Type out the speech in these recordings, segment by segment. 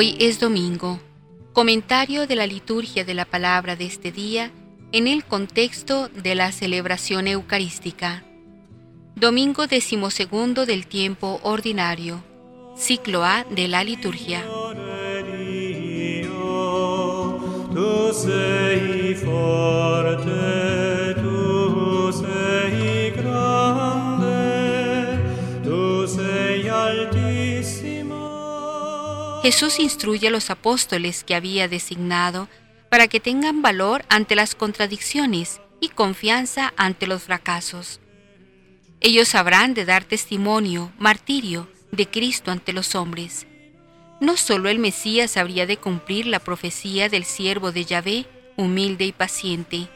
Hoy es domingo. Comentario de la liturgia de la palabra de este día en el contexto de la celebración eucarística. Domingo decimosegundo del tiempo ordinario. Ciclo A de la liturgia. Jesús instruye a los apóstoles que había designado para que tengan valor ante las contradicciones y confianza ante los fracasos. Ellos habrán de dar testimonio, martirio, de Cristo ante los hombres. No solo el Mesías habría de cumplir la profecía del siervo de Yahvé, humilde y paciente,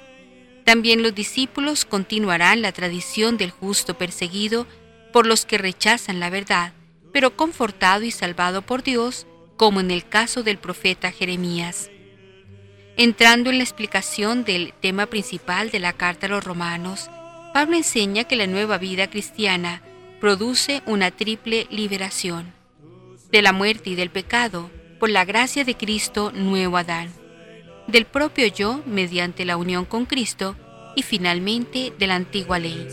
también los discípulos continuarán la tradición del justo perseguido por los que rechazan la verdad, pero confortado y salvado por Dios, como en el caso del profeta Jeremías. Entrando en la explicación del tema principal de la carta a los romanos, Pablo enseña que la nueva vida cristiana produce una triple liberación. De la muerte y del pecado, por la gracia de Cristo, nuevo Adán. Del propio yo, mediante la unión con Cristo, y finalmente de la antigua ley.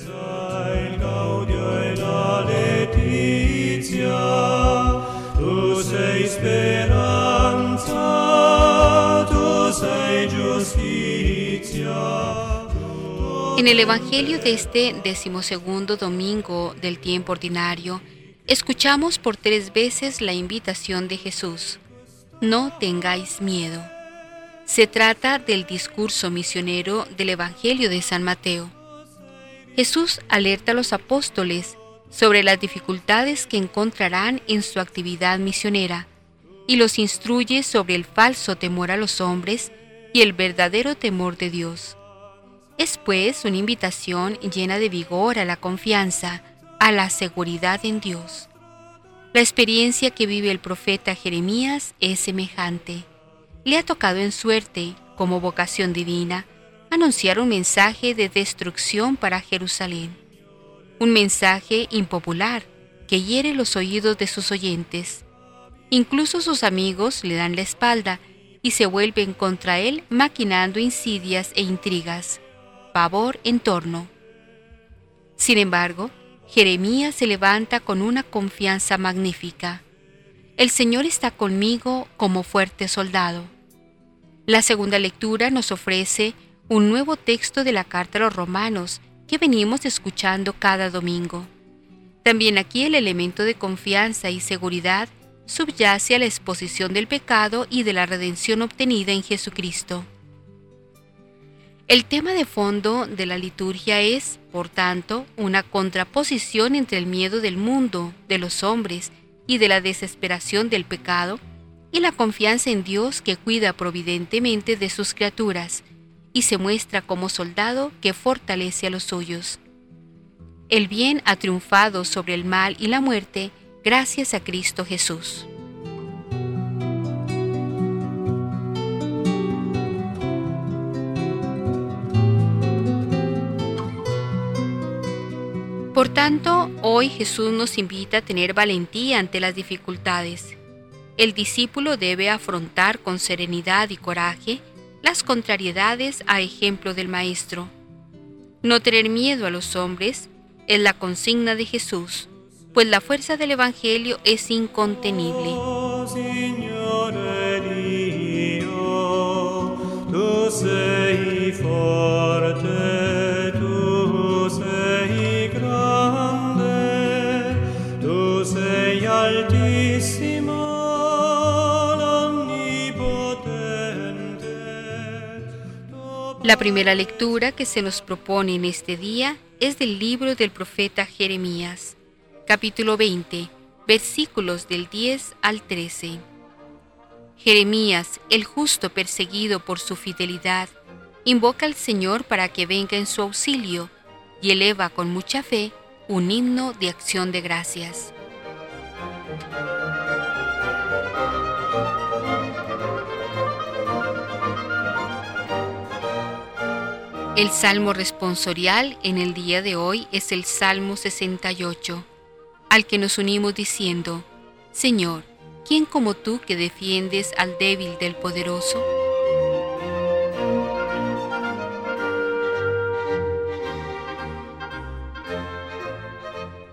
Tu sei speranza, giustizia. En el Evangelio de este decimosegundo domingo del tiempo ordinario, escuchamos por tres veces la invitación de Jesús. No tengáis miedo. Se trata del discurso misionero del Evangelio de San Mateo. Jesús alerta a los apóstoles sobre las dificultades que encontrarán en su actividad misionera y los instruye sobre el falso temor a los hombres y el verdadero temor de Dios. Es pues una invitación llena de vigor a la confianza, a la seguridad en Dios. La experiencia que vive el profeta Jeremías es semejante. Le ha tocado en suerte, como vocación divina, anunciar un mensaje de destrucción para Jerusalén. Un mensaje impopular que hiere los oídos de sus oyentes. Incluso sus amigos le dan la espalda y se vuelven contra él maquinando insidias e intrigas. Pavor en torno. Sin embargo, Jeremías se levanta con una confianza magnífica. El Señor está conmigo como fuerte soldado. La segunda lectura nos ofrece un nuevo texto de la carta a los romanos que venimos escuchando cada domingo. También aquí el elemento de confianza y seguridad subyace a la exposición del pecado y de la redención obtenida en Jesucristo. El tema de fondo de la liturgia es, por tanto, una contraposición entre el miedo del mundo, de los hombres y de la desesperación del pecado, y la confianza en Dios que cuida providentemente de sus criaturas y se muestra como soldado que fortalece a los suyos. El bien ha triunfado sobre el mal y la muerte gracias a Cristo Jesús. Por tanto, hoy Jesús nos invita a tener valentía ante las dificultades. El discípulo debe afrontar con serenidad y coraje las contrariedades a ejemplo del Maestro. No tener miedo a los hombres es la consigna de Jesús, pues la fuerza del Evangelio es incontenible. Oh, La primera lectura que se nos propone en este día es del libro del profeta Jeremías, capítulo 20, versículos del 10 al 13. Jeremías, el justo perseguido por su fidelidad, invoca al Señor para que venga en su auxilio y eleva con mucha fe un himno de acción de gracias. El salmo responsorial en el día de hoy es el Salmo 68, al que nos unimos diciendo, Señor, ¿quién como tú que defiendes al débil del poderoso?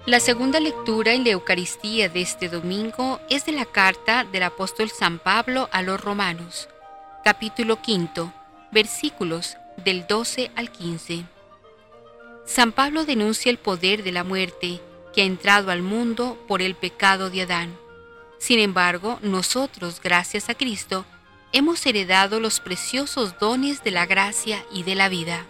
La segunda lectura en la Eucaristía de este domingo es de la carta del apóstol San Pablo a los romanos, capítulo quinto, versículos del 12 al 15. San Pablo denuncia el poder de la muerte que ha entrado al mundo por el pecado de Adán. Sin embargo, nosotros, gracias a Cristo, hemos heredado los preciosos dones de la gracia y de la vida.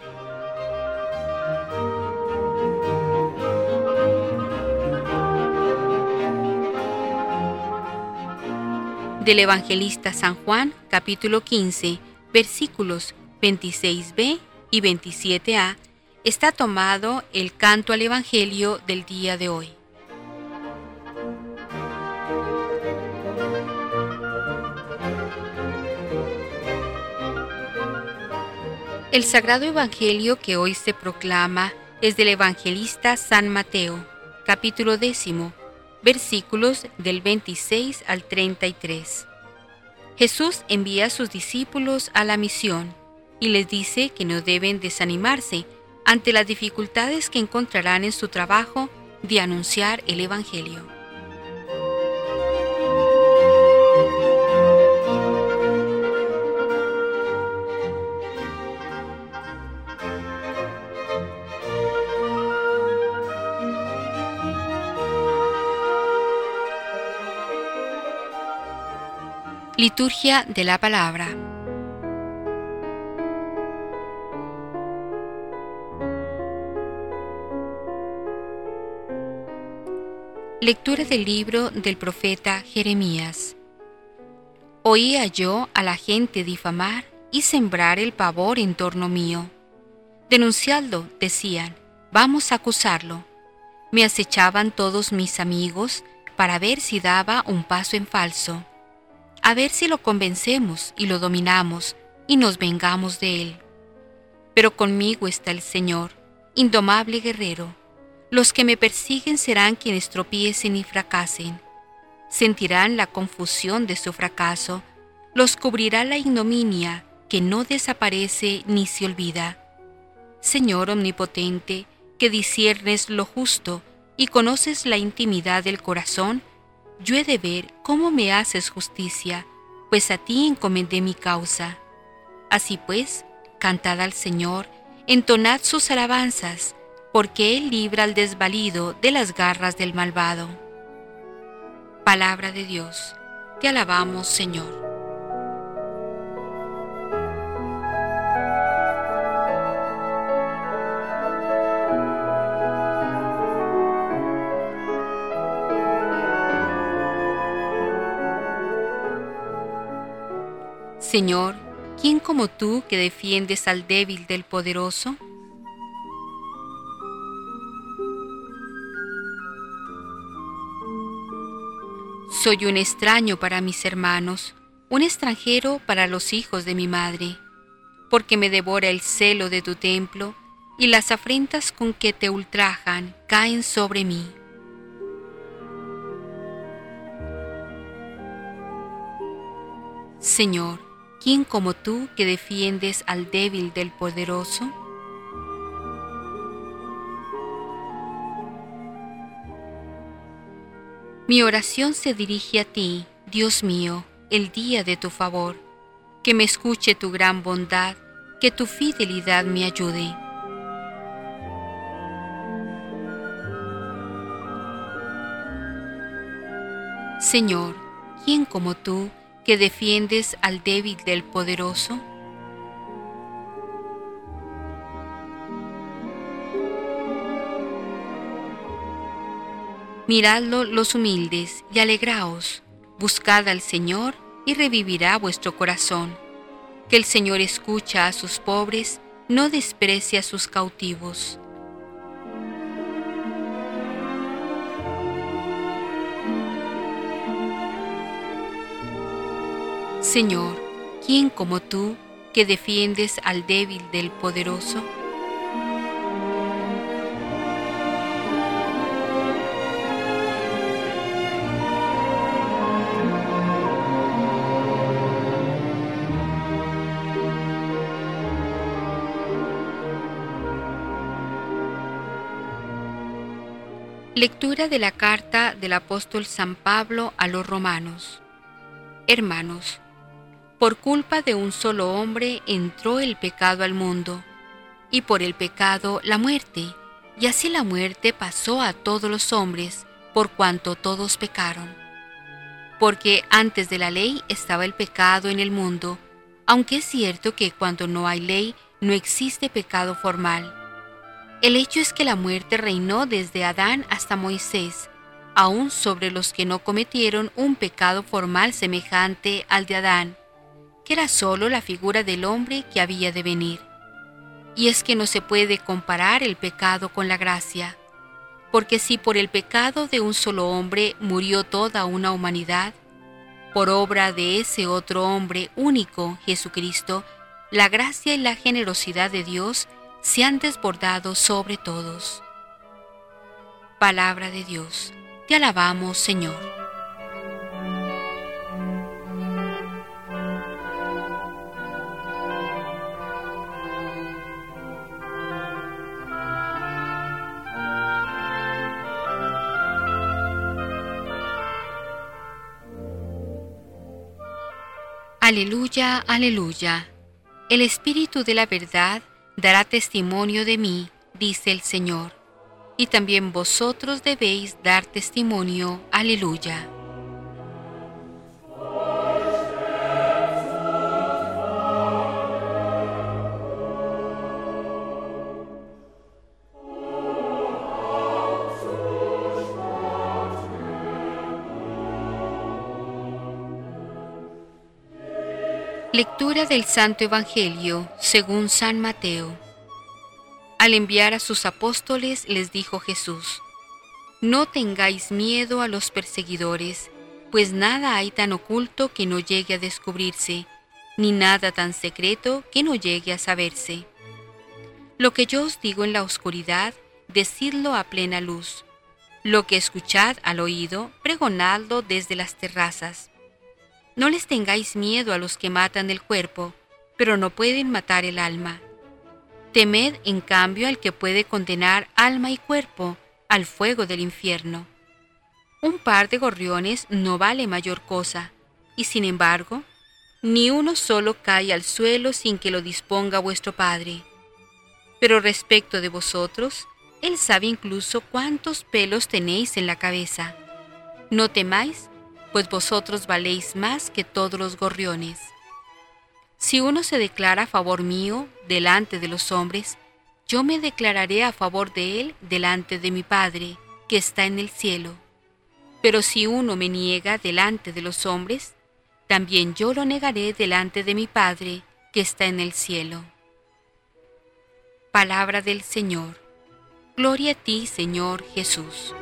del evangelista San Juan, capítulo 15, versículos 26b y 27a, está tomado el canto al Evangelio del día de hoy. El sagrado Evangelio que hoy se proclama es del evangelista San Mateo, capítulo décimo, versículos del 26 al 33. Jesús envía a sus discípulos a la misión y les dice que no deben desanimarse ante las dificultades que encontrarán en su trabajo de anunciar el Evangelio. Liturgia de la Palabra. Lectura del libro del profeta Jeremías. Oía yo a la gente difamar y sembrar el pavor en torno mío. Denunciadlo, decían, vamos a acusarlo. Me acechaban todos mis amigos para ver si daba un paso en falso a ver si lo convencemos y lo dominamos y nos vengamos de él. Pero conmigo está el Señor, indomable guerrero. Los que me persiguen serán quienes tropiecen y fracasen. Sentirán la confusión de su fracaso, los cubrirá la ignominia que no desaparece ni se olvida. Señor omnipotente, que disiernes lo justo y conoces la intimidad del corazón, yo he de ver cómo me haces justicia, pues a ti encomendé mi causa. Así pues, cantad al Señor, entonad sus alabanzas, porque Él libra al desvalido de las garras del malvado. Palabra de Dios, te alabamos Señor. Señor, ¿quién como tú que defiendes al débil del poderoso? Soy un extraño para mis hermanos, un extranjero para los hijos de mi madre, porque me devora el celo de tu templo y las afrentas con que te ultrajan caen sobre mí. Señor, ¿quién como tú que defiendes al débil del poderoso? Mi oración se dirige a ti, Dios mío, el día de tu favor, que me escuche tu gran bondad, que tu fidelidad me ayude. Señor, ¿quién como tú que defiendes al débil del poderoso? Miradlo los humildes y alegraos, buscad al Señor y revivirá vuestro corazón. Que el Señor escucha a sus pobres, no desprecia a sus cautivos. Señor, ¿quién como tú que defiendes al débil del poderoso? Lectura de la carta del apóstol San Pablo a los romanos. Hermanos, por culpa de un solo hombre entró el pecado al mundo, y por el pecado la muerte, y así la muerte pasó a todos los hombres, por cuanto todos pecaron. Porque antes de la ley estaba el pecado en el mundo, aunque es cierto que cuando no hay ley no existe pecado formal. El hecho es que la muerte reinó desde Adán hasta Moisés, aún sobre los que no cometieron un pecado formal semejante al de Adán, que era solo la figura del hombre que había de venir. Y es que no se puede comparar el pecado con la gracia, porque si por el pecado de un solo hombre murió toda una humanidad, por obra de ese otro hombre único, Jesucristo, la gracia y la generosidad de Dios se han desbordado sobre todos. Palabra de Dios, te alabamos Señor. Aleluya, aleluya. El Espíritu de la verdad dará testimonio de mí, dice el Señor, y también vosotros debéis dar testimonio. Aleluya. Lectura del Santo Evangelio según San Mateo. Al enviar a sus apóstoles les dijo Jesús, No tengáis miedo a los perseguidores, pues nada hay tan oculto que no llegue a descubrirse, ni nada tan secreto que no llegue a saberse. Lo que yo os digo en la oscuridad, decidlo a plena luz. Lo que escuchad al oído, pregonadlo desde las terrazas. No les tengáis miedo a los que matan el cuerpo, pero no pueden matar el alma. Temed en cambio al que puede condenar alma y cuerpo al fuego del infierno. Un par de gorriones no vale mayor cosa, y sin embargo, ni uno solo cae al suelo sin que lo disponga vuestro Padre. Pero respecto de vosotros, Él sabe incluso cuántos pelos tenéis en la cabeza. No temáis, pues vosotros valéis más que todos los gorriones. Si uno se declara a favor mío delante de los hombres, yo me declararé a favor de él delante de mi Padre, que está en el cielo. Pero si uno me niega delante de los hombres, también yo lo negaré delante de mi Padre, que está en el cielo. Palabra del Señor. Gloria a ti, Señor Jesús.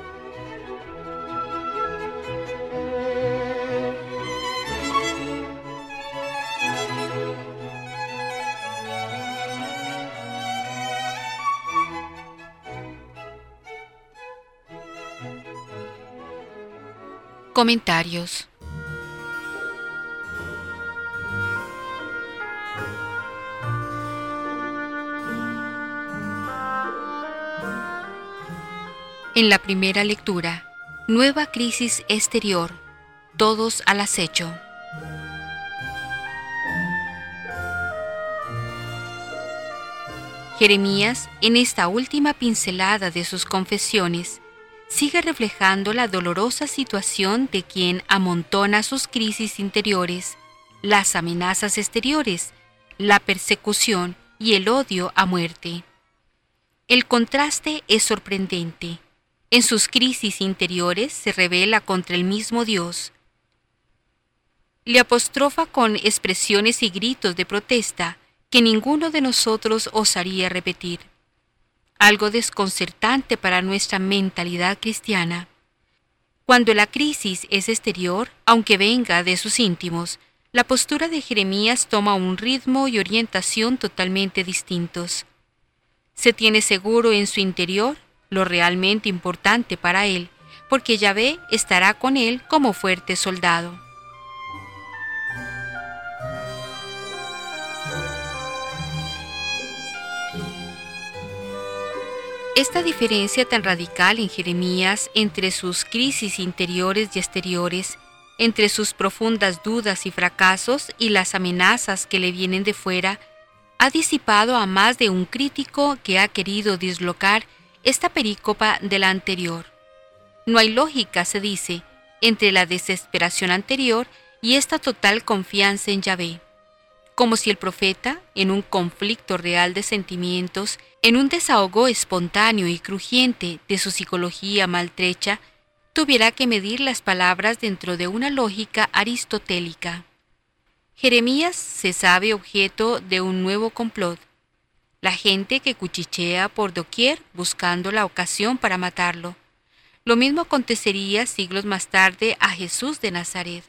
Comentarios. En la primera lectura, nueva crisis exterior, todos al acecho. Jeremías, en esta última pincelada de sus confesiones, sigue reflejando la dolorosa situación de quien amontona sus crisis interiores, las amenazas exteriores, la persecución y el odio a muerte. El contraste es sorprendente. En sus crisis interiores se revela contra el mismo Dios. Le apostrofa con expresiones y gritos de protesta que ninguno de nosotros osaría repetir algo desconcertante para nuestra mentalidad cristiana. Cuando la crisis es exterior, aunque venga de sus íntimos, la postura de Jeremías toma un ritmo y orientación totalmente distintos. Se tiene seguro en su interior lo realmente importante para él, porque Yahvé estará con él como fuerte soldado. Esta diferencia tan radical en Jeremías entre sus crisis interiores y exteriores, entre sus profundas dudas y fracasos y las amenazas que le vienen de fuera, ha disipado a más de un crítico que ha querido dislocar esta perícopa de la anterior. No hay lógica, se dice, entre la desesperación anterior y esta total confianza en Yahvé, como si el profeta, en un conflicto real de sentimientos, en un desahogo espontáneo y crujiente de su psicología maltrecha, tuviera que medir las palabras dentro de una lógica aristotélica. Jeremías se sabe objeto de un nuevo complot, la gente que cuchichea por doquier buscando la ocasión para matarlo. Lo mismo acontecería siglos más tarde a Jesús de Nazaret.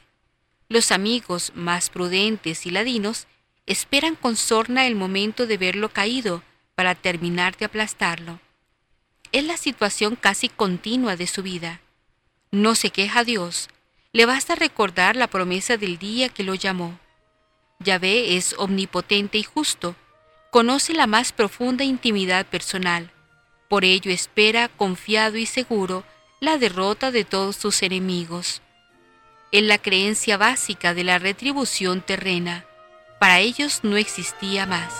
Los amigos más prudentes y ladinos esperan con sorna el momento de verlo caído para terminar de aplastarlo. Es la situación casi continua de su vida. No se queja Dios, le basta recordar la promesa del día que lo llamó. Yahvé es omnipotente y justo, conoce la más profunda intimidad personal, por ello espera confiado y seguro la derrota de todos sus enemigos. Es la creencia básica de la retribución terrena. Para ellos no existía más.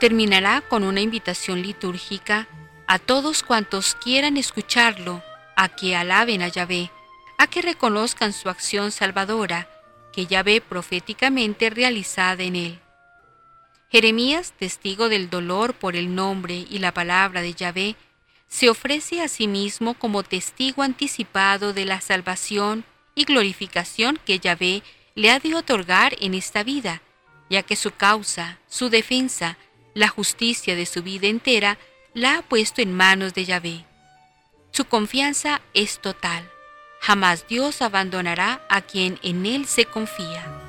Terminará con una invitación litúrgica a todos cuantos quieran escucharlo, a que alaben a Yahvé, a que reconozcan su acción salvadora, que Yahvé proféticamente realizada en él. Jeremías, testigo del dolor por el nombre y la palabra de Yahvé, se ofrece a sí mismo como testigo anticipado de la salvación y glorificación que Yahvé le ha de otorgar en esta vida, ya que su causa, su defensa, la justicia de su vida entera, la ha puesto en manos de Yahvé. Su confianza es total. Jamás Dios abandonará a quien en Él se confía.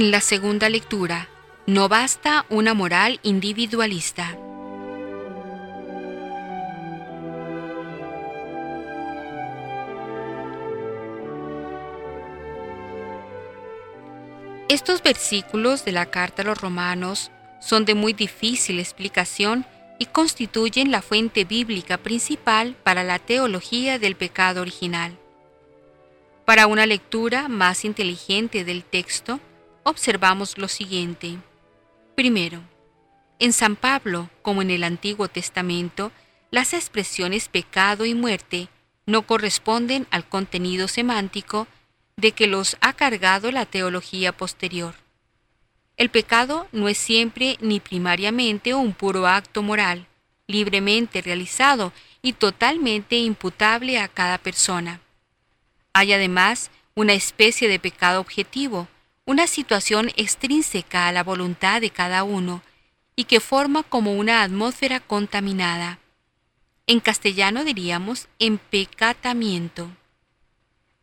En la segunda lectura, no basta una moral individualista. Estos versículos de la carta a los romanos son de muy difícil explicación y constituyen la fuente bíblica principal para la teología del pecado original. Para una lectura más inteligente del texto, observamos lo siguiente. Primero, en San Pablo, como en el Antiguo Testamento, las expresiones pecado y muerte no corresponden al contenido semántico de que los ha cargado la teología posterior. El pecado no es siempre ni primariamente un puro acto moral, libremente realizado y totalmente imputable a cada persona. Hay además una especie de pecado objetivo, una situación extrínseca a la voluntad de cada uno y que forma como una atmósfera contaminada. En castellano diríamos empecatamiento.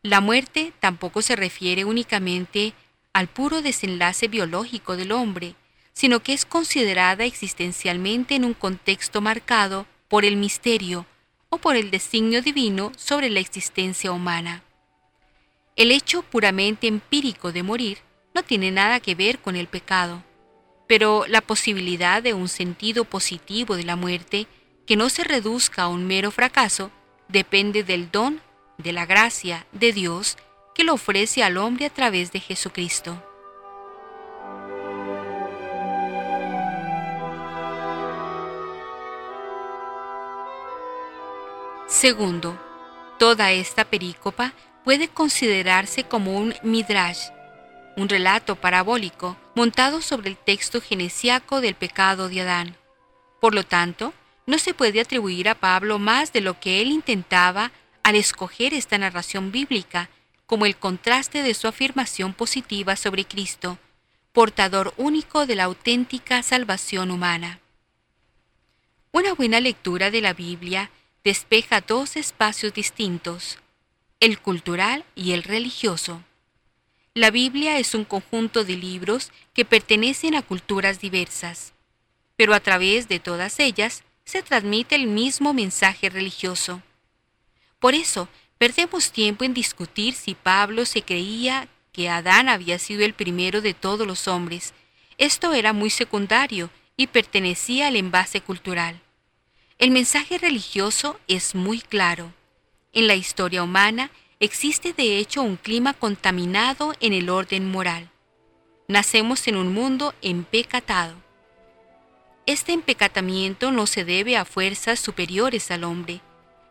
La muerte tampoco se refiere únicamente al puro desenlace biológico del hombre, sino que es considerada existencialmente en un contexto marcado por el misterio o por el designio divino sobre la existencia humana. El hecho puramente empírico de morir no tiene nada que ver con el pecado, pero la posibilidad de un sentido positivo de la muerte que no se reduzca a un mero fracaso depende del don, de la gracia de Dios que lo ofrece al hombre a través de Jesucristo. Segundo, toda esta perícopa puede considerarse como un midrash, un relato parabólico montado sobre el texto genesiaco del pecado de Adán. Por lo tanto, no se puede atribuir a Pablo más de lo que él intentaba al escoger esta narración bíblica como el contraste de su afirmación positiva sobre Cristo, portador único de la auténtica salvación humana. Una buena lectura de la Biblia despeja dos espacios distintos, el cultural y el religioso. La Biblia es un conjunto de libros que pertenecen a culturas diversas, pero a través de todas ellas se transmite el mismo mensaje religioso. Por eso, perdemos tiempo en discutir si Pablo se creía que Adán había sido el primero de todos los hombres. Esto era muy secundario y pertenecía al envase cultural. El mensaje religioso es muy claro. En la historia humana existe de hecho un clima contaminado en el orden moral. Nacemos en un mundo empecatado. Este empecatamiento no se debe a fuerzas superiores al hombre,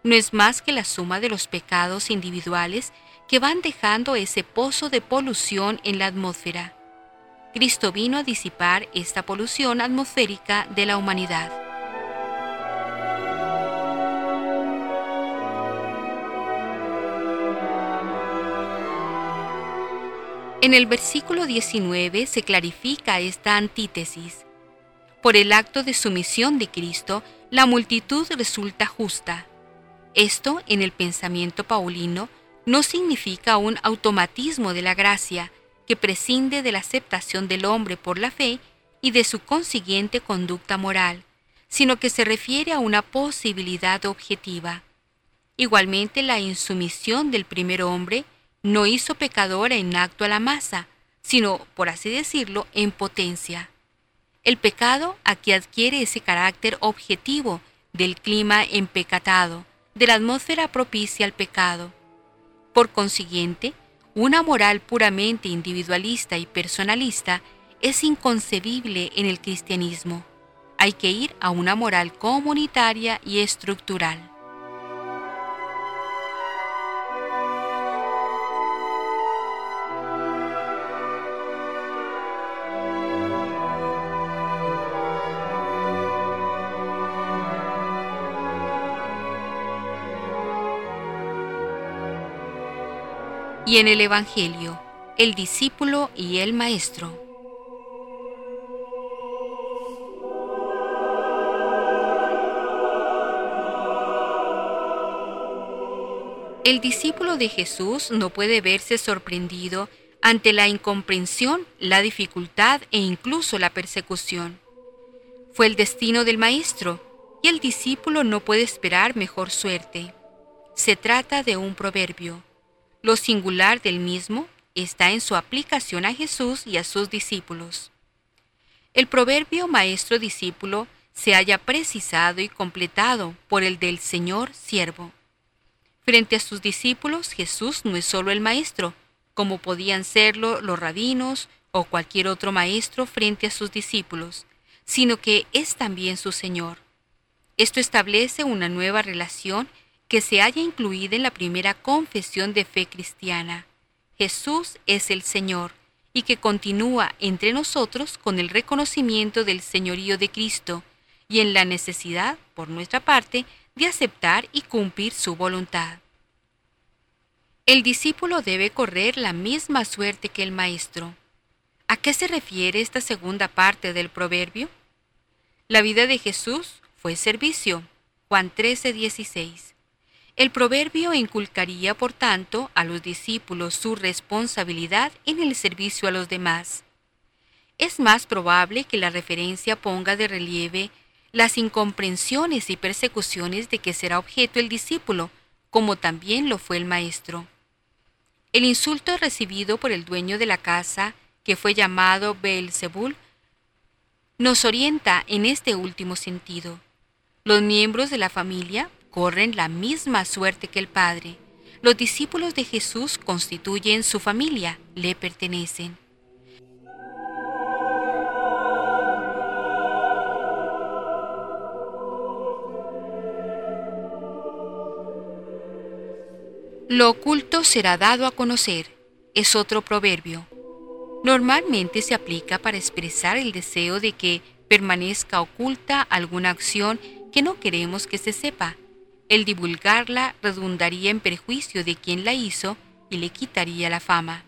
no es más que la suma de los pecados individuales que van dejando ese pozo de polución en la atmósfera. Cristo vino a disipar esta polución atmosférica de la humanidad. En el versículo 19 se clarifica esta antítesis. Por el acto de sumisión de Cristo, la multitud resulta justa. Esto, en el pensamiento paulino, no significa un automatismo de la gracia que prescinde de la aceptación del hombre por la fe y de su consiguiente conducta moral, sino que se refiere a una posibilidad objetiva. Igualmente, la insumisión del primer hombre no hizo pecadora en acto a la masa, sino, por así decirlo, en potencia. El pecado aquí adquiere ese carácter objetivo del clima empecatado, de la atmósfera propicia al pecado. Por consiguiente, una moral puramente individualista y personalista es inconcebible en el cristianismo. Hay que ir a una moral comunitaria y estructural. En el Evangelio, el discípulo y el maestro. El discípulo de Jesús no puede verse sorprendido ante la incomprensión, la dificultad e incluso la persecución. Fue el destino del Maestro y el discípulo no puede esperar mejor suerte. Se trata de un proverbio. Lo singular del mismo está en su aplicación a Jesús y a sus discípulos. El proverbio maestro-discípulo se haya precisado y completado por el del Señor siervo. Frente a sus discípulos, Jesús no es solo el maestro, como podían serlo los rabinos o cualquier otro maestro frente a sus discípulos, sino que es también su Señor. Esto establece una nueva relación que se haya incluido en la primera confesión de fe cristiana. Jesús es el Señor y que continúa entre nosotros con el reconocimiento del señorío de Cristo y en la necesidad, por nuestra parte, de aceptar y cumplir su voluntad. El discípulo debe correr la misma suerte que el maestro. ¿A qué se refiere esta segunda parte del proverbio? La vida de Jesús fue servicio. Juan 13, 16. El proverbio inculcaría, por tanto, a los discípulos su responsabilidad en el servicio a los demás. Es más probable que la referencia ponga de relieve las incomprensiones y persecuciones de que será objeto el discípulo, como también lo fue el maestro. El insulto recibido por el dueño de la casa, que fue llamado Beelzebul, nos orienta en este último sentido. Los miembros de la familia corren la misma suerte que el Padre. Los discípulos de Jesús constituyen su familia, le pertenecen. Lo oculto será dado a conocer, es otro proverbio. Normalmente se aplica para expresar el deseo de que permanezca oculta alguna acción que no queremos que se sepa el divulgarla redundaría en perjuicio de quien la hizo y le quitaría la fama.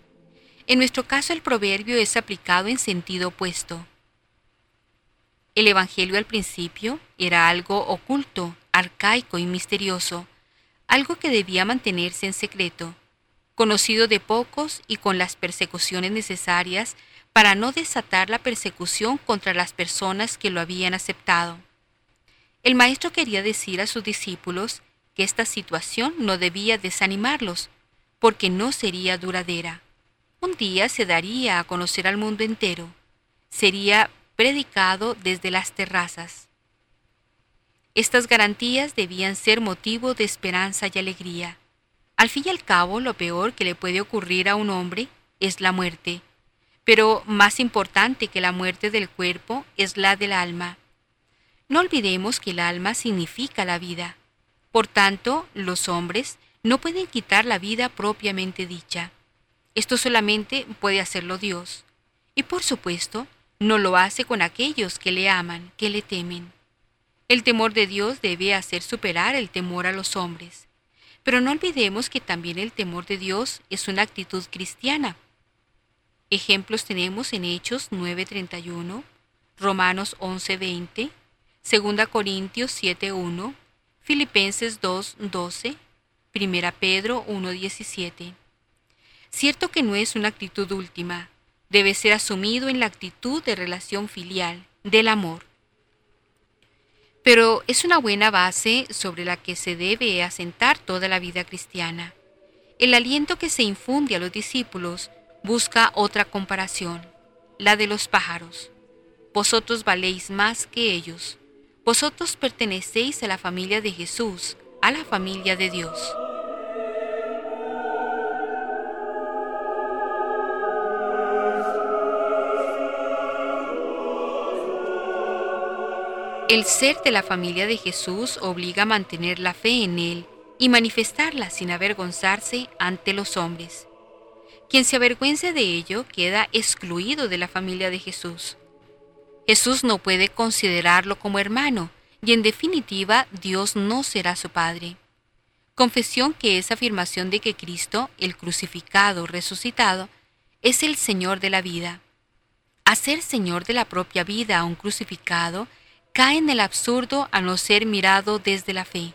En nuestro caso el proverbio es aplicado en sentido opuesto. El Evangelio al principio era algo oculto, arcaico y misterioso, algo que debía mantenerse en secreto, conocido de pocos y con las persecuciones necesarias para no desatar la persecución contra las personas que lo habían aceptado. El maestro quería decir a sus discípulos que esta situación no debía desanimarlos, porque no sería duradera. Un día se daría a conocer al mundo entero. Sería predicado desde las terrazas. Estas garantías debían ser motivo de esperanza y alegría. Al fin y al cabo, lo peor que le puede ocurrir a un hombre es la muerte, pero más importante que la muerte del cuerpo es la del alma. No olvidemos que el alma significa la vida. Por tanto, los hombres no pueden quitar la vida propiamente dicha. Esto solamente puede hacerlo Dios. Y por supuesto, no lo hace con aquellos que le aman, que le temen. El temor de Dios debe hacer superar el temor a los hombres. Pero no olvidemos que también el temor de Dios es una actitud cristiana. Ejemplos tenemos en Hechos 9:31, Romanos 11:20, 2 Corintios 7:1, Filipenses 2:12, 1 Pedro 1:17. Cierto que no es una actitud última, debe ser asumido en la actitud de relación filial, del amor. Pero es una buena base sobre la que se debe asentar toda la vida cristiana. El aliento que se infunde a los discípulos busca otra comparación, la de los pájaros. Vosotros valéis más que ellos. Vosotros pertenecéis a la familia de Jesús, a la familia de Dios. El ser de la familia de Jesús obliga a mantener la fe en Él y manifestarla sin avergonzarse ante los hombres. Quien se avergüence de ello queda excluido de la familia de Jesús. Jesús no puede considerarlo como hermano y en definitiva Dios no será su Padre. Confesión que es afirmación de que Cristo, el crucificado, resucitado, es el Señor de la vida. Hacer Señor de la propia vida a un crucificado cae en el absurdo a no ser mirado desde la fe.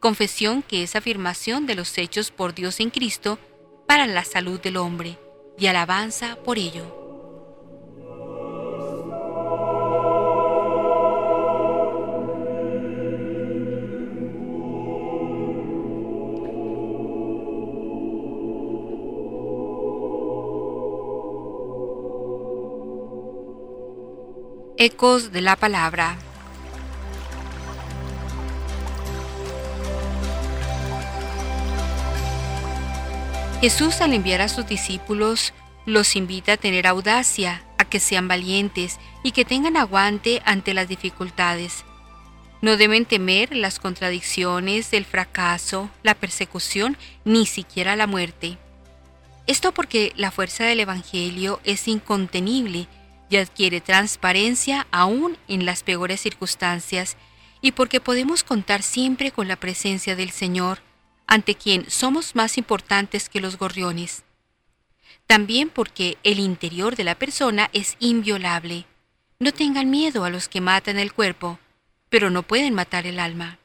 Confesión que es afirmación de los hechos por Dios en Cristo para la salud del hombre y alabanza por ello. Ecos de la Palabra Jesús al enviar a sus discípulos los invita a tener audacia, a que sean valientes y que tengan aguante ante las dificultades. No deben temer las contradicciones, el fracaso, la persecución, ni siquiera la muerte. Esto porque la fuerza del Evangelio es incontenible y adquiere transparencia aún en las peores circunstancias, y porque podemos contar siempre con la presencia del Señor, ante quien somos más importantes que los gorriones. También porque el interior de la persona es inviolable. No tengan miedo a los que matan el cuerpo, pero no pueden matar el alma.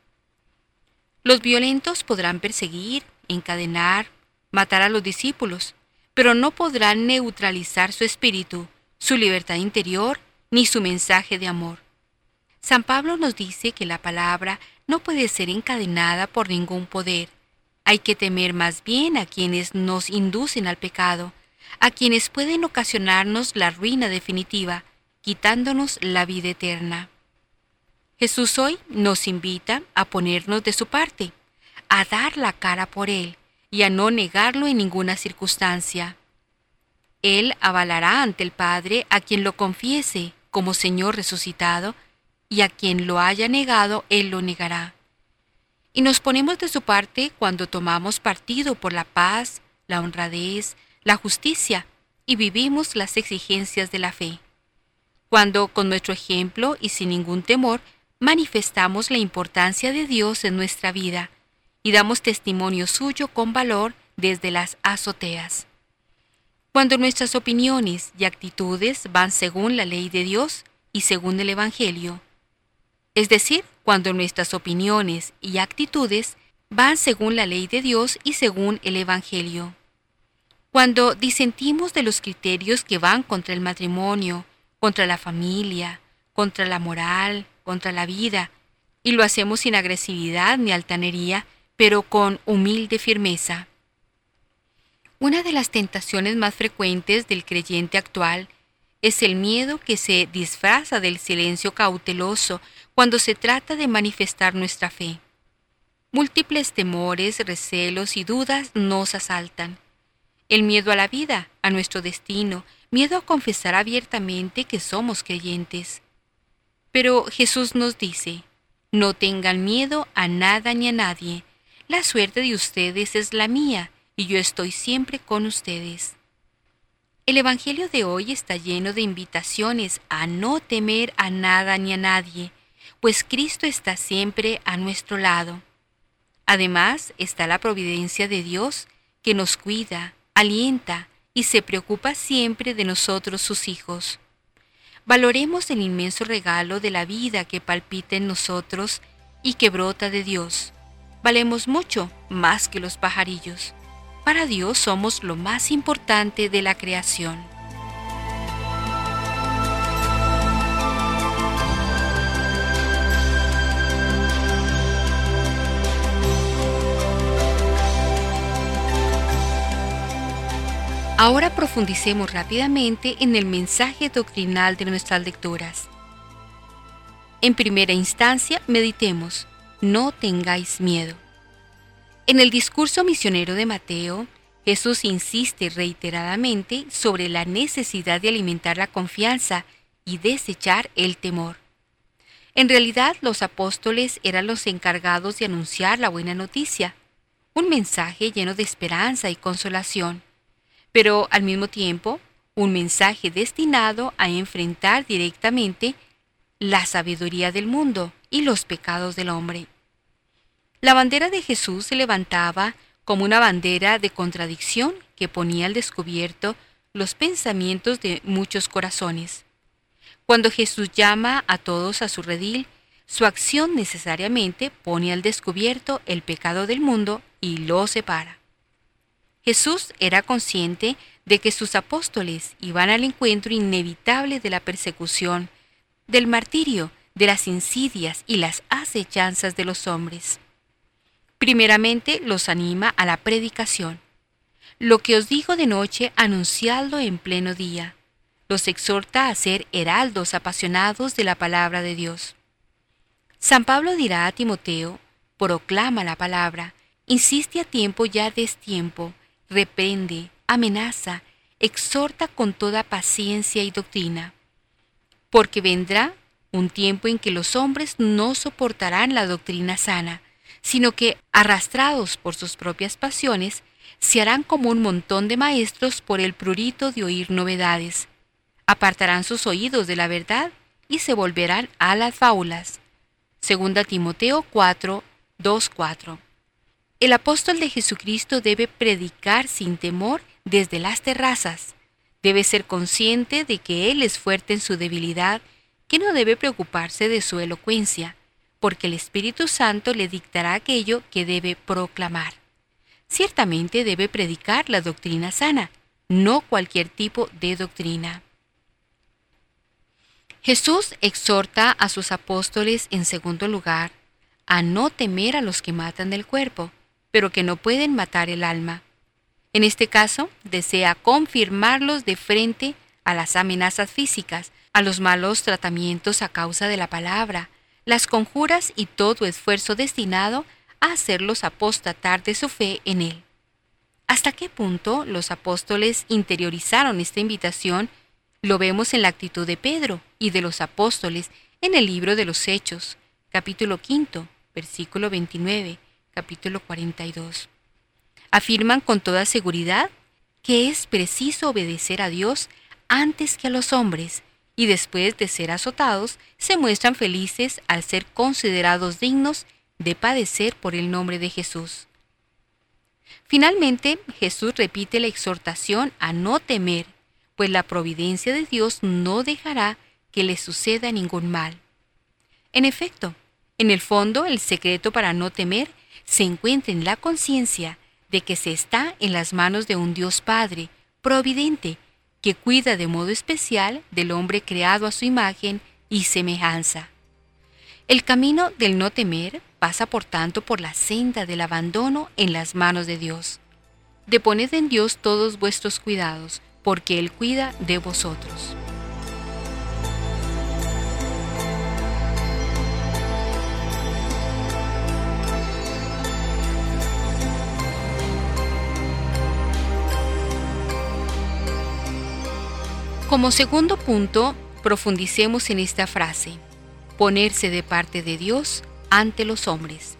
Los violentos podrán perseguir, encadenar, matar a los discípulos, pero no podrán neutralizar su espíritu, su libertad interior, ni su mensaje de amor. San Pablo nos dice que la palabra no puede ser encadenada por ningún poder, hay que temer más bien a quienes nos inducen al pecado, a quienes pueden ocasionarnos la ruina definitiva, quitándonos la vida eterna. Jesús hoy nos invita a ponernos de su parte, a dar la cara por Él y a no negarlo en ninguna circunstancia. Él avalará ante el Padre a quien lo confiese como Señor resucitado, y a quien lo haya negado, Él lo negará y nos ponemos de su parte cuando tomamos partido por la paz, la honradez, la justicia y vivimos las exigencias de la fe. Cuando con nuestro ejemplo y sin ningún temor manifestamos la importancia de Dios en nuestra vida y damos testimonio suyo con valor desde las azoteas. Cuando nuestras opiniones y actitudes van según la ley de Dios y según el Evangelio. Es decir, cuando nuestras opiniones y actitudes van según la ley de Dios y según el Evangelio. Cuando disentimos de los criterios que van contra el matrimonio, contra la familia, contra la moral, contra la vida, y lo hacemos sin agresividad ni altanería, pero con humilde firmeza. Una de las tentaciones más frecuentes del creyente actual es el miedo que se disfraza del silencio cauteloso cuando se trata de manifestar nuestra fe. Múltiples temores, recelos y dudas nos asaltan. El miedo a la vida, a nuestro destino, miedo a confesar abiertamente que somos creyentes. Pero Jesús nos dice, no tengan miedo a nada ni a nadie. La suerte de ustedes es la mía y yo estoy siempre con ustedes. El Evangelio de hoy está lleno de invitaciones a no temer a nada ni a nadie, pues Cristo está siempre a nuestro lado. Además está la providencia de Dios que nos cuida, alienta y se preocupa siempre de nosotros sus hijos. Valoremos el inmenso regalo de la vida que palpita en nosotros y que brota de Dios. Valemos mucho más que los pajarillos. Para Dios somos lo más importante de la creación. Ahora profundicemos rápidamente en el mensaje doctrinal de nuestras lecturas. En primera instancia, meditemos, no tengáis miedo. En el discurso misionero de Mateo, Jesús insiste reiteradamente sobre la necesidad de alimentar la confianza y desechar el temor. En realidad, los apóstoles eran los encargados de anunciar la buena noticia, un mensaje lleno de esperanza y consolación pero al mismo tiempo un mensaje destinado a enfrentar directamente la sabiduría del mundo y los pecados del hombre. La bandera de Jesús se levantaba como una bandera de contradicción que ponía al descubierto los pensamientos de muchos corazones. Cuando Jesús llama a todos a su redil, su acción necesariamente pone al descubierto el pecado del mundo y lo separa. Jesús era consciente de que sus apóstoles iban al encuentro inevitable de la persecución, del martirio, de las insidias y las acechanzas de los hombres. Primeramente los anima a la predicación. Lo que os digo de noche, anunciadlo en pleno día. Los exhorta a ser heraldos apasionados de la palabra de Dios. San Pablo dirá a Timoteo, proclama la palabra, insiste a tiempo ya destiempo, reprende, amenaza, exhorta con toda paciencia y doctrina. Porque vendrá un tiempo en que los hombres no soportarán la doctrina sana, sino que, arrastrados por sus propias pasiones, se harán como un montón de maestros por el prurito de oír novedades. Apartarán sus oídos de la verdad y se volverán a las fábulas. Segunda Timoteo 4, 2, 4. El apóstol de Jesucristo debe predicar sin temor desde las terrazas. Debe ser consciente de que Él es fuerte en su debilidad, que no debe preocuparse de su elocuencia, porque el Espíritu Santo le dictará aquello que debe proclamar. Ciertamente debe predicar la doctrina sana, no cualquier tipo de doctrina. Jesús exhorta a sus apóstoles, en segundo lugar, a no temer a los que matan el cuerpo, pero que no pueden matar el alma. En este caso, desea confirmarlos de frente a las amenazas físicas, a los malos tratamientos a causa de la palabra, las conjuras y todo esfuerzo destinado a hacerlos apostatar de su fe en Él. ¿Hasta qué punto los apóstoles interiorizaron esta invitación? Lo vemos en la actitud de Pedro y de los apóstoles en el libro de los Hechos, capítulo 5, versículo 29, capítulo 42. Afirman con toda seguridad que es preciso obedecer a Dios antes que a los hombres, y después de ser azotados, se muestran felices al ser considerados dignos de padecer por el nombre de Jesús. Finalmente, Jesús repite la exhortación a no temer, pues la providencia de Dios no dejará que le suceda ningún mal. En efecto, en el fondo, el secreto para no temer se encuentra en la conciencia de que se está en las manos de un Dios Padre, providente, que cuida de modo especial del hombre creado a su imagen y semejanza. El camino del no temer pasa por tanto por la senda del abandono en las manos de Dios. Deponed en Dios todos vuestros cuidados, porque Él cuida de vosotros. Como segundo punto, profundicemos en esta frase, ponerse de parte de Dios ante los hombres.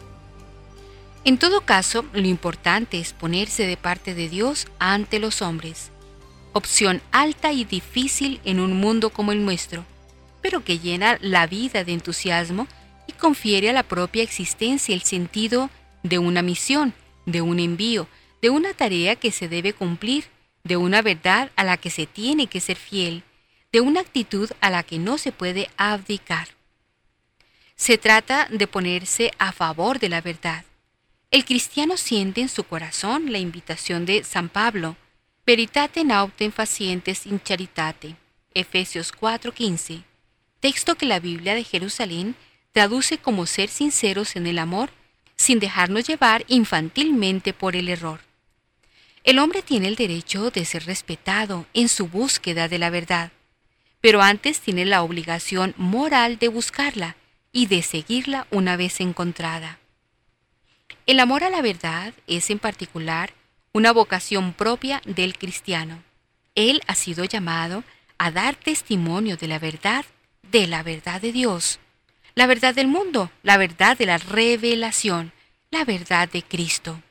En todo caso, lo importante es ponerse de parte de Dios ante los hombres, opción alta y difícil en un mundo como el nuestro, pero que llena la vida de entusiasmo y confiere a la propia existencia el sentido de una misión, de un envío, de una tarea que se debe cumplir de una verdad a la que se tiene que ser fiel, de una actitud a la que no se puede abdicar. Se trata de ponerse a favor de la verdad. El cristiano siente en su corazón la invitación de San Pablo, Veritate nautem facientes in charitate, Efesios 4:15, texto que la Biblia de Jerusalén traduce como ser sinceros en el amor, sin dejarnos llevar infantilmente por el error. El hombre tiene el derecho de ser respetado en su búsqueda de la verdad, pero antes tiene la obligación moral de buscarla y de seguirla una vez encontrada. El amor a la verdad es en particular una vocación propia del cristiano. Él ha sido llamado a dar testimonio de la verdad, de la verdad de Dios, la verdad del mundo, la verdad de la revelación, la verdad de Cristo.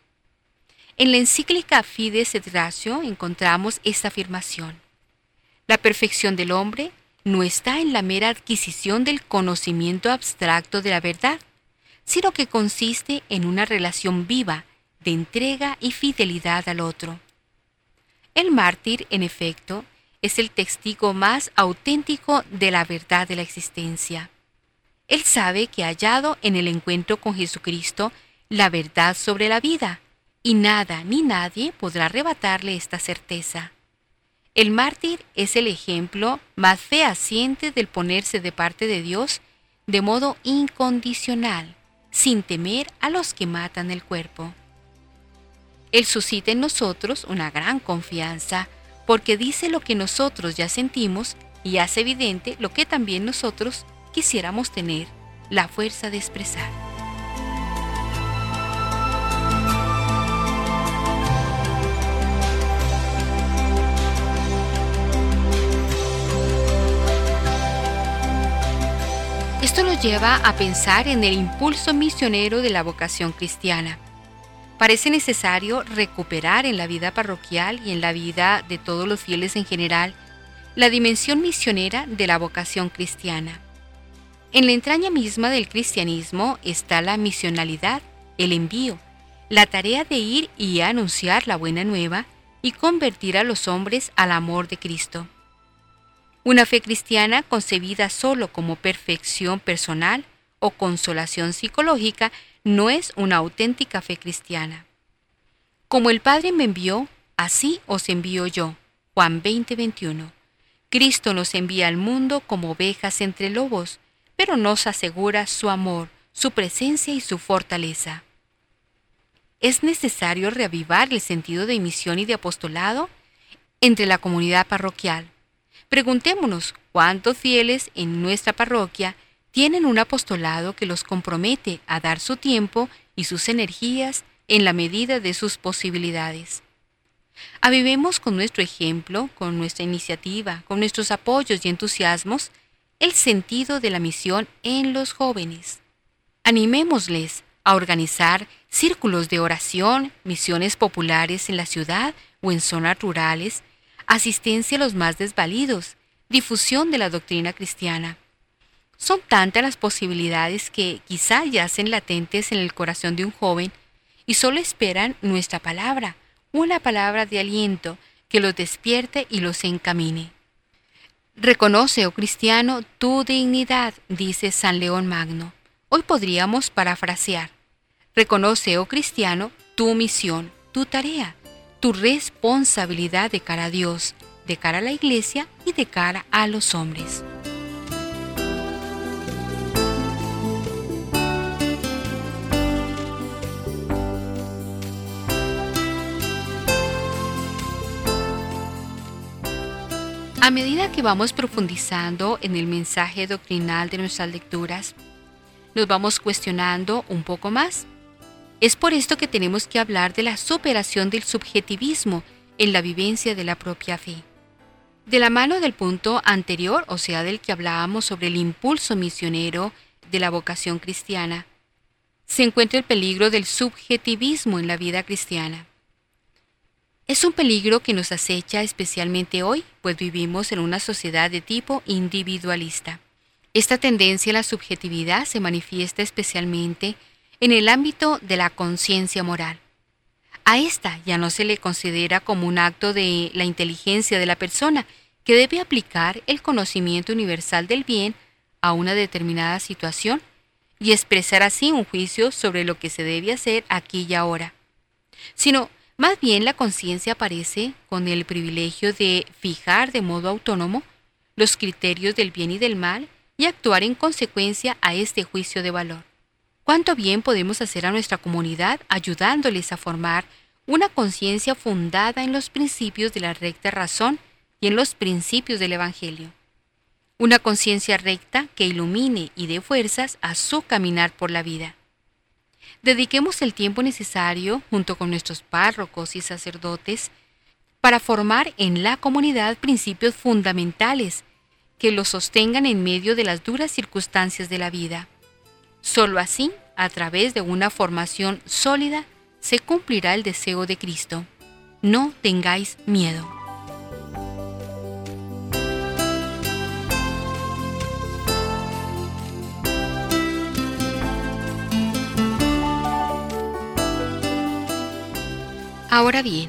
En la encíclica Fides et Ratio encontramos esta afirmación. La perfección del hombre no está en la mera adquisición del conocimiento abstracto de la verdad, sino que consiste en una relación viva de entrega y fidelidad al otro. El mártir, en efecto, es el testigo más auténtico de la verdad de la existencia. Él sabe que ha hallado en el encuentro con Jesucristo la verdad sobre la vida, y nada ni nadie podrá arrebatarle esta certeza. El mártir es el ejemplo más fehaciente del ponerse de parte de Dios de modo incondicional, sin temer a los que matan el cuerpo. Él suscita en nosotros una gran confianza porque dice lo que nosotros ya sentimos y hace evidente lo que también nosotros quisiéramos tener la fuerza de expresar. Esto nos lleva a pensar en el impulso misionero de la vocación cristiana. Parece necesario recuperar en la vida parroquial y en la vida de todos los fieles en general la dimensión misionera de la vocación cristiana. En la entraña misma del cristianismo está la misionalidad, el envío, la tarea de ir y anunciar la buena nueva y convertir a los hombres al amor de Cristo. Una fe cristiana concebida solo como perfección personal o consolación psicológica no es una auténtica fe cristiana. Como el Padre me envió, así os envío yo. Juan 20:21. Cristo nos envía al mundo como ovejas entre lobos, pero nos asegura su amor, su presencia y su fortaleza. Es necesario reavivar el sentido de misión y de apostolado entre la comunidad parroquial Preguntémonos cuántos fieles en nuestra parroquia tienen un apostolado que los compromete a dar su tiempo y sus energías en la medida de sus posibilidades. Avivemos con nuestro ejemplo, con nuestra iniciativa, con nuestros apoyos y entusiasmos, el sentido de la misión en los jóvenes. Animémosles a organizar círculos de oración, misiones populares en la ciudad o en zonas rurales, asistencia a los más desvalidos, difusión de la doctrina cristiana. Son tantas las posibilidades que quizá yacen latentes en el corazón de un joven y solo esperan nuestra palabra, una palabra de aliento que los despierte y los encamine. Reconoce, oh cristiano, tu dignidad, dice San León Magno. Hoy podríamos parafrasear. Reconoce, oh cristiano, tu misión, tu tarea, tu responsabilidad de cara a Dios, de cara a la iglesia y de cara a los hombres. A medida que vamos profundizando en el mensaje doctrinal de nuestras lecturas, nos vamos cuestionando un poco más. Es por esto que tenemos que hablar de la superación del subjetivismo en la vivencia de la propia fe. De la mano del punto anterior, o sea, del que hablábamos sobre el impulso misionero de la vocación cristiana, se encuentra el peligro del subjetivismo en la vida cristiana. Es un peligro que nos acecha especialmente hoy, pues vivimos en una sociedad de tipo individualista. Esta tendencia a la subjetividad se manifiesta especialmente en el ámbito de la conciencia moral. A esta ya no se le considera como un acto de la inteligencia de la persona que debe aplicar el conocimiento universal del bien a una determinada situación y expresar así un juicio sobre lo que se debe hacer aquí y ahora, sino más bien la conciencia aparece con el privilegio de fijar de modo autónomo los criterios del bien y del mal y actuar en consecuencia a este juicio de valor. ¿Cuánto bien podemos hacer a nuestra comunidad ayudándoles a formar una conciencia fundada en los principios de la recta razón y en los principios del Evangelio? Una conciencia recta que ilumine y dé fuerzas a su caminar por la vida. Dediquemos el tiempo necesario, junto con nuestros párrocos y sacerdotes, para formar en la comunidad principios fundamentales que los sostengan en medio de las duras circunstancias de la vida. Solo así, a través de una formación sólida, se cumplirá el deseo de Cristo. No tengáis miedo. Ahora bien,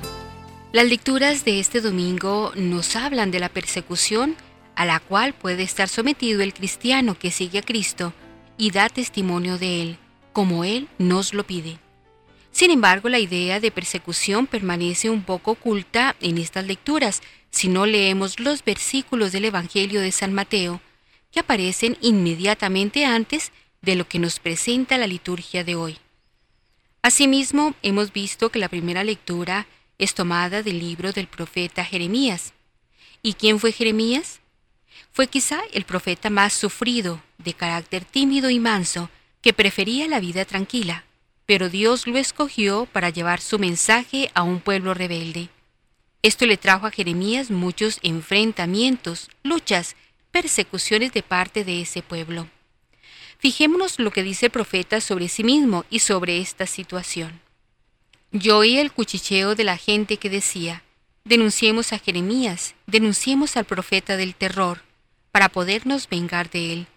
las lecturas de este domingo nos hablan de la persecución a la cual puede estar sometido el cristiano que sigue a Cristo y da testimonio de Él, como Él nos lo pide. Sin embargo, la idea de persecución permanece un poco oculta en estas lecturas si no leemos los versículos del Evangelio de San Mateo, que aparecen inmediatamente antes de lo que nos presenta la liturgia de hoy. Asimismo, hemos visto que la primera lectura es tomada del libro del profeta Jeremías. ¿Y quién fue Jeremías? Fue quizá el profeta más sufrido, de carácter tímido y manso, que prefería la vida tranquila, pero Dios lo escogió para llevar su mensaje a un pueblo rebelde. Esto le trajo a Jeremías muchos enfrentamientos, luchas, persecuciones de parte de ese pueblo. Fijémonos lo que dice el profeta sobre sí mismo y sobre esta situación. Yo oí el cuchicheo de la gente que decía, denunciemos a Jeremías, denunciemos al profeta del terror, para podernos vengar de él.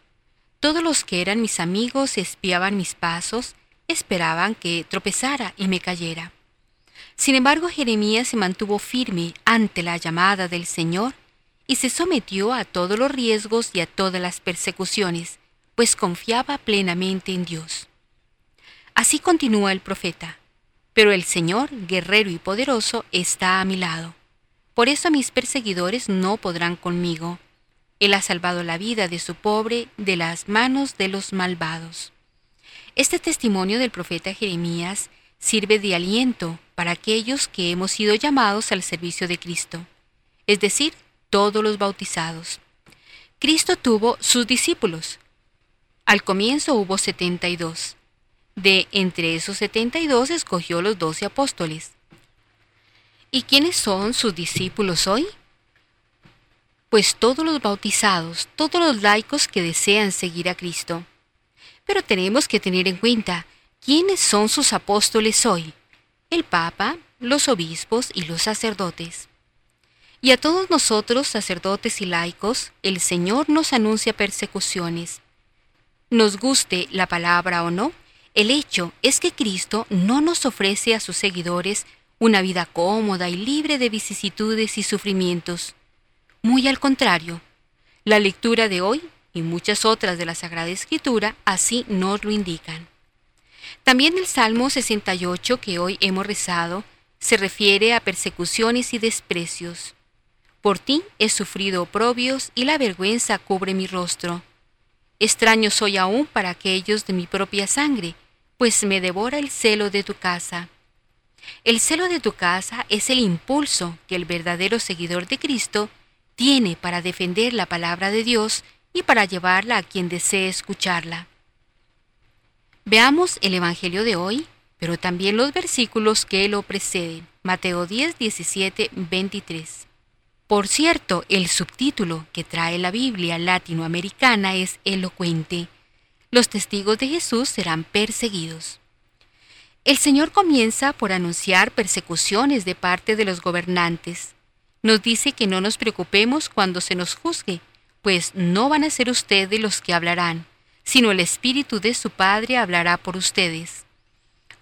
Todos los que eran mis amigos espiaban mis pasos, esperaban que tropezara y me cayera. Sin embargo, Jeremías se mantuvo firme ante la llamada del Señor y se sometió a todos los riesgos y a todas las persecuciones, pues confiaba plenamente en Dios. Así continúa el profeta, pero el Señor, guerrero y poderoso, está a mi lado. Por eso mis perseguidores no podrán conmigo. Él ha salvado la vida de su pobre de las manos de los malvados. Este testimonio del profeta Jeremías sirve de aliento para aquellos que hemos sido llamados al servicio de Cristo, es decir, todos los bautizados. Cristo tuvo sus discípulos, al comienzo hubo 72. De entre esos 72 escogió los doce apóstoles. ¿Y quiénes son sus discípulos hoy? Pues todos los bautizados, todos los laicos que desean seguir a Cristo. Pero tenemos que tener en cuenta quiénes son sus apóstoles hoy. El Papa, los obispos y los sacerdotes. Y a todos nosotros, sacerdotes y laicos, el Señor nos anuncia persecuciones nos guste la palabra o no, El hecho es que Cristo no nos ofrece a sus seguidores una vida cómoda y libre de vicisitudes y sufrimientos. Muy al contrario, la lectura de hoy y muchas otras de la Sagrada Escritura así nos lo indican. También el Salmo 68 que hoy hemos rezado se refiere a persecuciones y desprecios. Por ti he sufrido oprobios y la vergüenza cubre mi rostro. Extraño soy aún para aquellos de mi propia sangre, pues me devora el celo de tu casa. El celo de tu casa es el impulso que el verdadero seguidor de Cristo tiene para defender la palabra de Dios y para llevarla a quien desee escucharla. Veamos el Evangelio de hoy, pero también los versículos que lo preceden. Mateo 10, 17, 23. Por cierto, el subtítulo que trae la Biblia latinoamericana es elocuente los testigos de Jesús serán perseguidos. El Señor comienza por anunciar persecuciones de parte de los gobernantes. Nos dice que no nos preocupemos cuando se nos juzgue, pues no van a ser ustedes los que hablarán, sino el Espíritu de su Padre hablará por ustedes.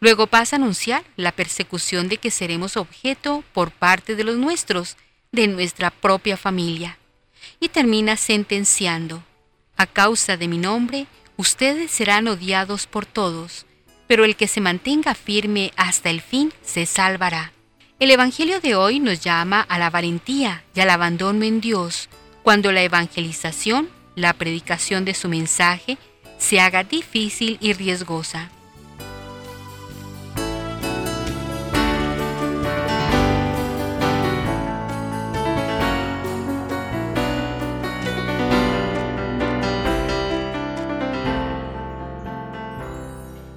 Luego pasa a anunciar la persecución de que seremos objeto por parte de los nuestros, de nuestra propia familia. Y termina sentenciando, a causa de mi nombre, ustedes serán odiados por todos, pero el que se mantenga firme hasta el fin se salvará. El Evangelio de hoy nos llama a la valentía y al abandono en Dios, cuando la evangelización, la predicación de su mensaje, se haga difícil y riesgosa.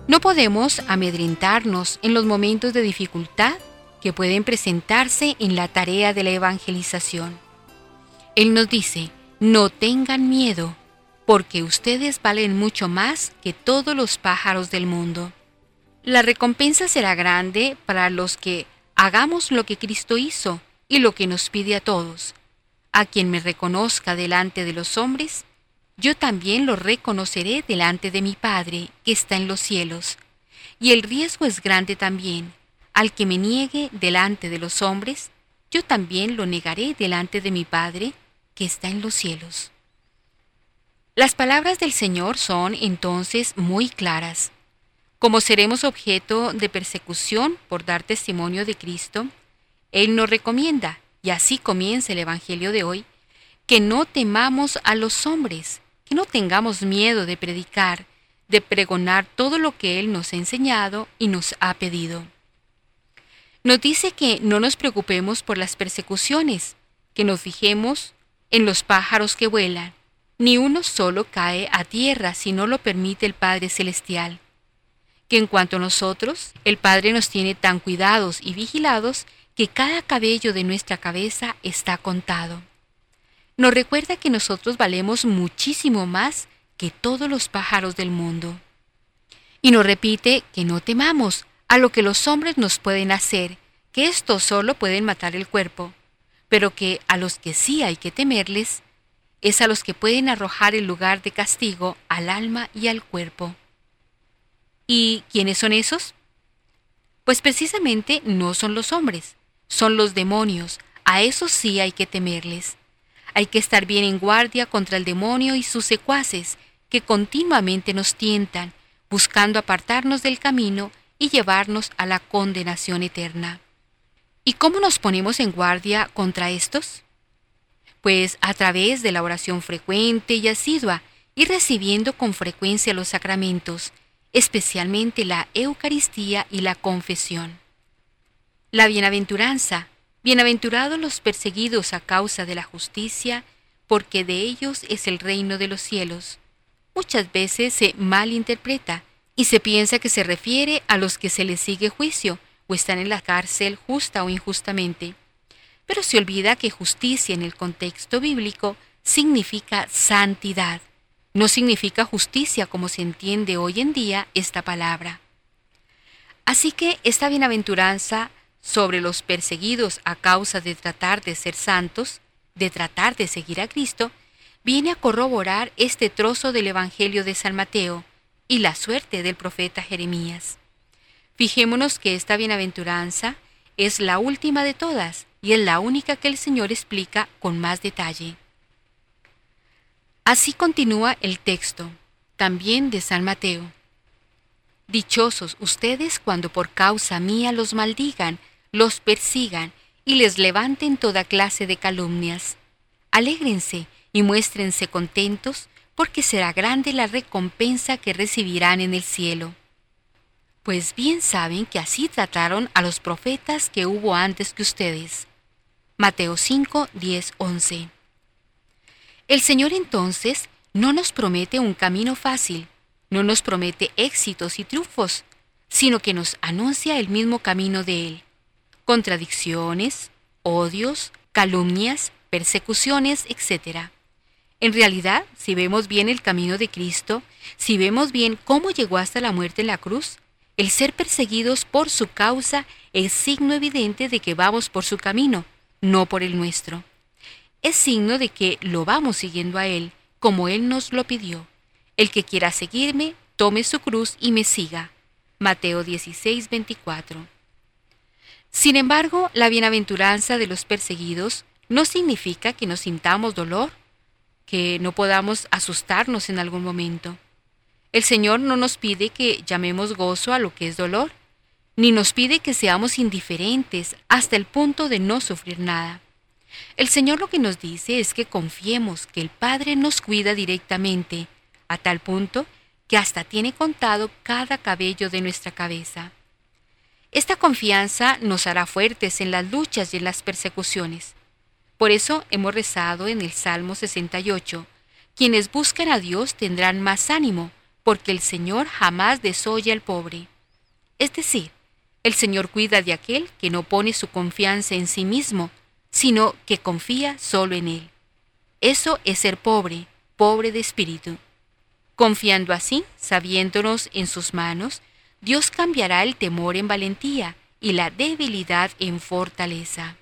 No podemos amedrentarnos en los momentos de dificultad que pueden presentarse en la tarea de la evangelización. Él nos dice, no tengan miedo, porque ustedes valen mucho más que todos los pájaros del mundo. La recompensa será grande para los que hagamos lo que Cristo hizo y lo que nos pide a todos. A quien me reconozca delante de los hombres, yo también lo reconoceré delante de mi Padre que está en los cielos. Y el riesgo es grande también. Al que me niegue delante de los hombres, yo también lo negaré delante de mi Padre que está en los cielos. Las palabras del Señor son entonces muy claras. Como seremos objeto de persecución por dar testimonio de Cristo, Él nos recomienda, y así comienza el Evangelio de hoy, que no temamos a los hombres, que no tengamos miedo de predicar, de pregonar todo lo que Él nos ha enseñado y nos ha pedido. Nos dice que no nos preocupemos por las persecuciones, que nos fijemos en los pájaros que vuelan. Ni uno solo cae a tierra si no lo permite el Padre Celestial. Que en cuanto a nosotros, el Padre nos tiene tan cuidados y vigilados que cada cabello de nuestra cabeza está contado nos recuerda que nosotros valemos muchísimo más que todos los pájaros del mundo. Y nos repite que no temamos a lo que los hombres nos pueden hacer, que estos solo pueden matar el cuerpo, pero que a los que sí hay que temerles es a los que pueden arrojar el lugar de castigo al alma y al cuerpo. ¿Y quiénes son esos? Pues precisamente no son los hombres, son los demonios, a esos sí hay que temerles. Hay que estar bien en guardia contra el demonio y sus secuaces, que continuamente nos tientan, buscando apartarnos del camino y llevarnos a la condenación eterna. ¿Y cómo nos ponemos en guardia contra estos? Pues a través de la oración frecuente y asidua y recibiendo con frecuencia los sacramentos, especialmente la Eucaristía y la confesión. La bienaventuranza, Bienaventurados los perseguidos a causa de la justicia, porque de ellos es el reino de los cielos. Muchas veces se malinterpreta y se piensa que se refiere a los que se les sigue juicio o están en la cárcel justa o injustamente. Pero se olvida que justicia en el contexto bíblico significa santidad, no significa justicia como se entiende hoy en día esta palabra. Así que esta bienaventuranza sobre los perseguidos a causa de tratar de ser santos, de tratar de seguir a Cristo, viene a corroborar este trozo del Evangelio de San Mateo, y la suerte del profeta Jeremías. Fijémonos que esta bienaventuranza es la última de todas y es la única que el Señor explica con más detalle. Así continúa el texto, también de San Mateo. Dichosos ustedes cuando por causa mía los maldigan, los persigan y les levanten toda clase de calumnias. Alégrense y muéstrense contentos, porque será grande la recompensa que recibirán en el cielo. Pues bien saben que así trataron a los profetas que hubo antes que ustedes. Mateo 5, 10, 11. El Señor entonces no nos promete un camino fácil, no nos promete éxitos y triunfos, sino que nos anuncia el mismo camino de Él. Contradicciones, odios, calumnias, persecuciones, etc. En realidad, si vemos bien el camino de Cristo, si vemos bien cómo llegó hasta la muerte en la cruz, el ser perseguidos por su causa es signo evidente de que vamos por su camino, no por el nuestro es signo de que lo vamos siguiendo a Él, como Él nos lo pidió. El que quiera seguirme, tome su cruz y me siga. Mateo 16, 24. Sin embargo, la bienaventuranza de los perseguidos no significa que nos sintamos dolor, que no podamos asustarnos en algún momento. El Señor no nos pide que llamemos gozo a lo que es dolor, ni nos pide que seamos indiferentes hasta el punto de no sufrir nada. El Señor lo que nos dice es que confiemos que el Padre nos cuida directamente, a tal punto que hasta tiene contado cada cabello de nuestra cabeza. Esta confianza nos hará fuertes en las luchas y en las persecuciones. Por eso hemos rezado en el Salmo 68, quienes buscan a Dios tendrán más ánimo, porque el Señor jamás desoye al pobre. Es decir, el Señor cuida de aquel que no pone su confianza en sí mismo, sino que confía solo en Él. Eso es ser pobre, pobre de espíritu. Confiando así, sabiéndonos en sus manos, Dios cambiará el temor en valentía y la debilidad en fortaleza.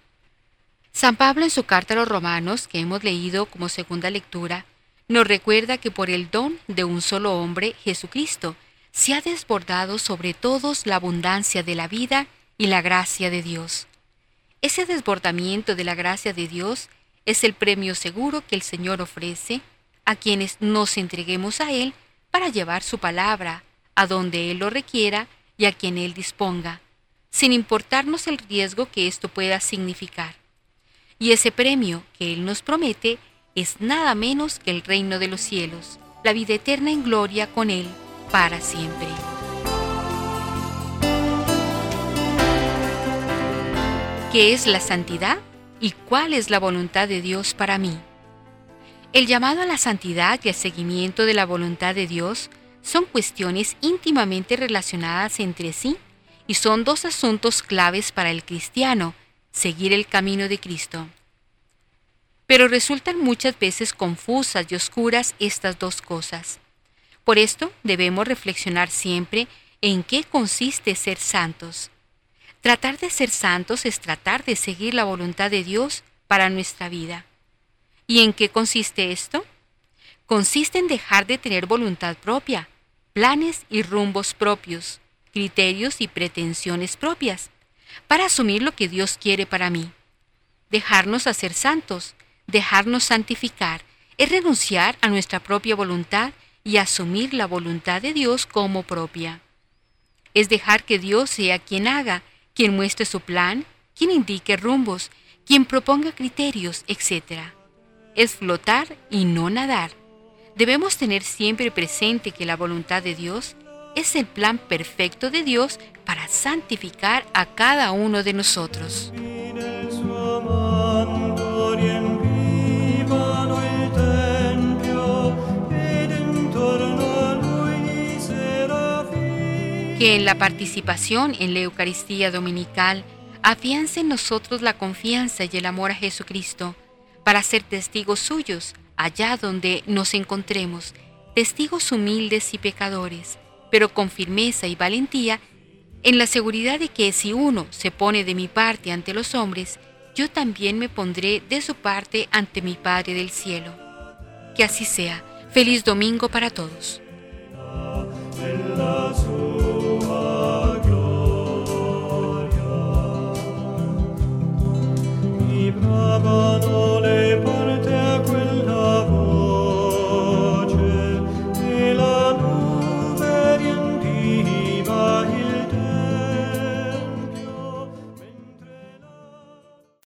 San Pablo en su carta a los romanos, que hemos leído como segunda lectura, nos recuerda que por el don de un solo hombre, Jesucristo, se ha desbordado sobre todos la abundancia de la vida y la gracia de Dios. Ese desbordamiento de la gracia de Dios es el premio seguro que el Señor ofrece a quienes nos entreguemos a Él para llevar su palabra a donde Él lo requiera y a quien Él disponga, sin importarnos el riesgo que esto pueda significar. Y ese premio que Él nos promete es nada menos que el reino de los cielos, la vida eterna en gloria con Él para siempre. ¿Qué es la santidad y cuál es la voluntad de Dios para mí? El llamado a la santidad y el seguimiento de la voluntad de Dios son cuestiones íntimamente relacionadas entre sí y son dos asuntos claves para el cristiano, seguir el camino de Cristo. Pero resultan muchas veces confusas y oscuras estas dos cosas. Por esto debemos reflexionar siempre en qué consiste ser santos. Tratar de ser santos es tratar de seguir la voluntad de Dios para nuestra vida. ¿Y en qué consiste esto? Consiste en dejar de tener voluntad propia, planes y rumbos propios, criterios y pretensiones propias, para asumir lo que Dios quiere para mí. Dejarnos hacer santos, dejarnos santificar, es renunciar a nuestra propia voluntad y asumir la voluntad de Dios como propia. Es dejar que Dios sea quien haga quien muestre su plan, quien indique rumbos, quien proponga criterios, etc. Es flotar y no nadar. Debemos tener siempre presente que la voluntad de Dios es el plan perfecto de Dios para santificar a cada uno de nosotros. que en la participación en la Eucaristía Dominical afiance en nosotros la confianza y el amor a Jesucristo para ser testigos suyos allá donde nos encontremos, testigos humildes y pecadores, pero con firmeza y valentía, en la seguridad de que si uno se pone de mi parte ante los hombres, yo también me pondré de su parte ante mi Padre del Cielo. Que así sea. Feliz domingo para todos.